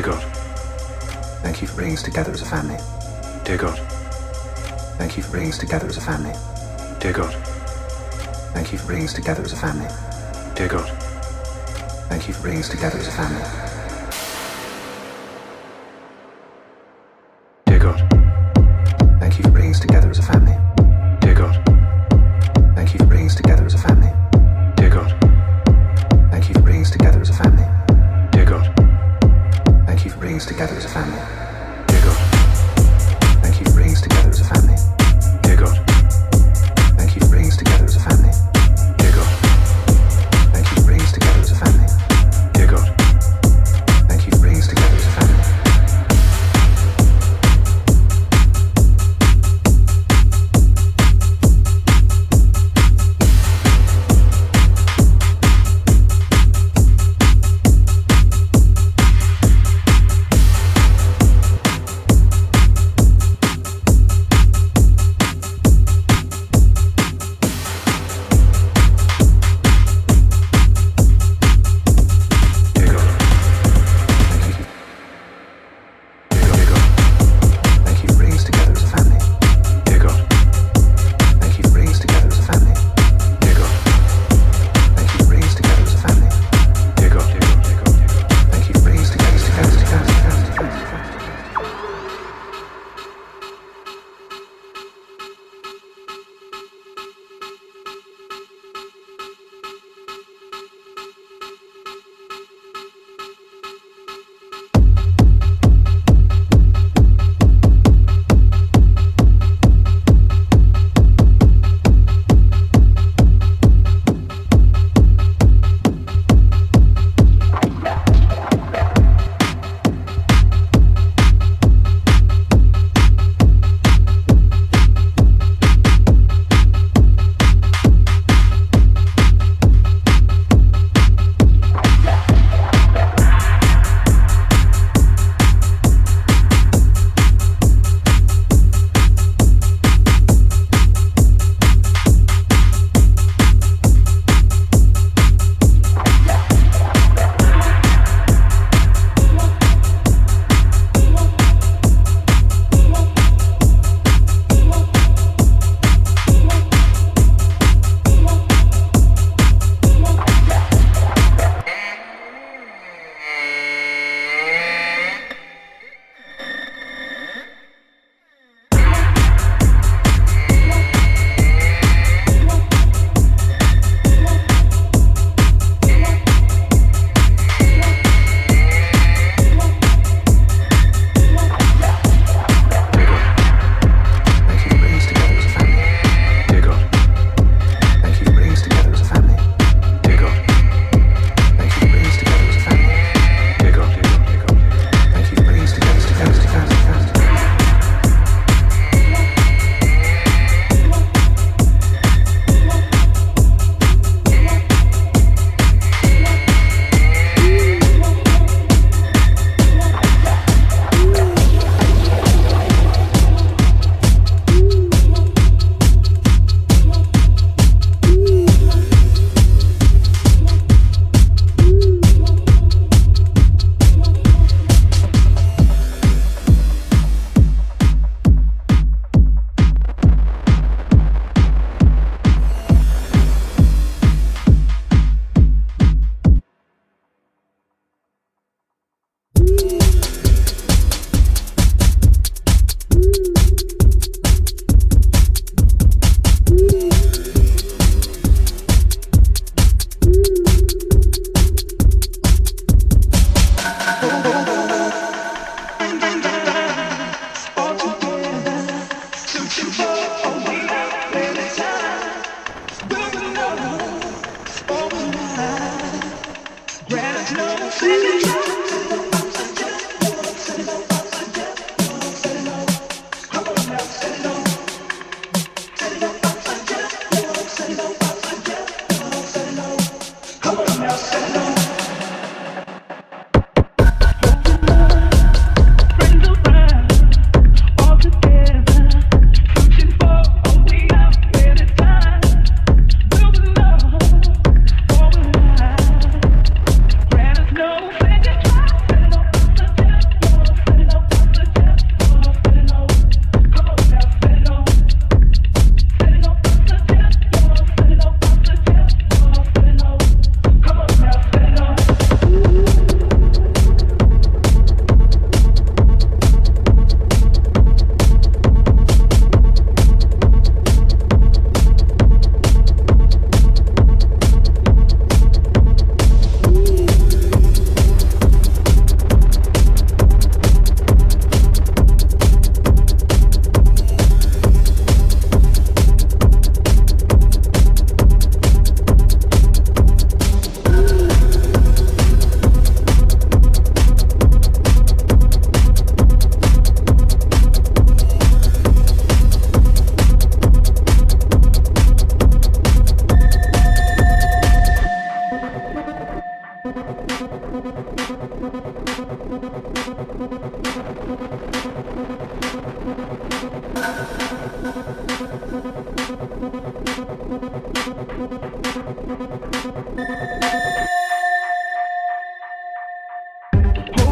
Dear God. Thank you for bringing us together as a family. Dear God. Thank you for bringing us together as a family. Dear God. Thank you for bringing us together as a family. Dear God. Thank you for bringing us together as a family.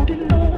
didn't know.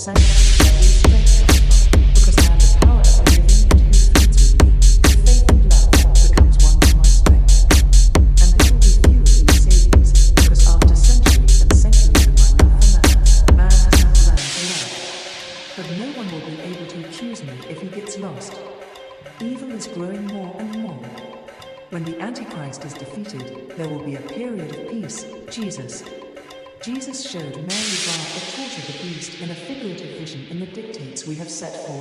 Shadow set forth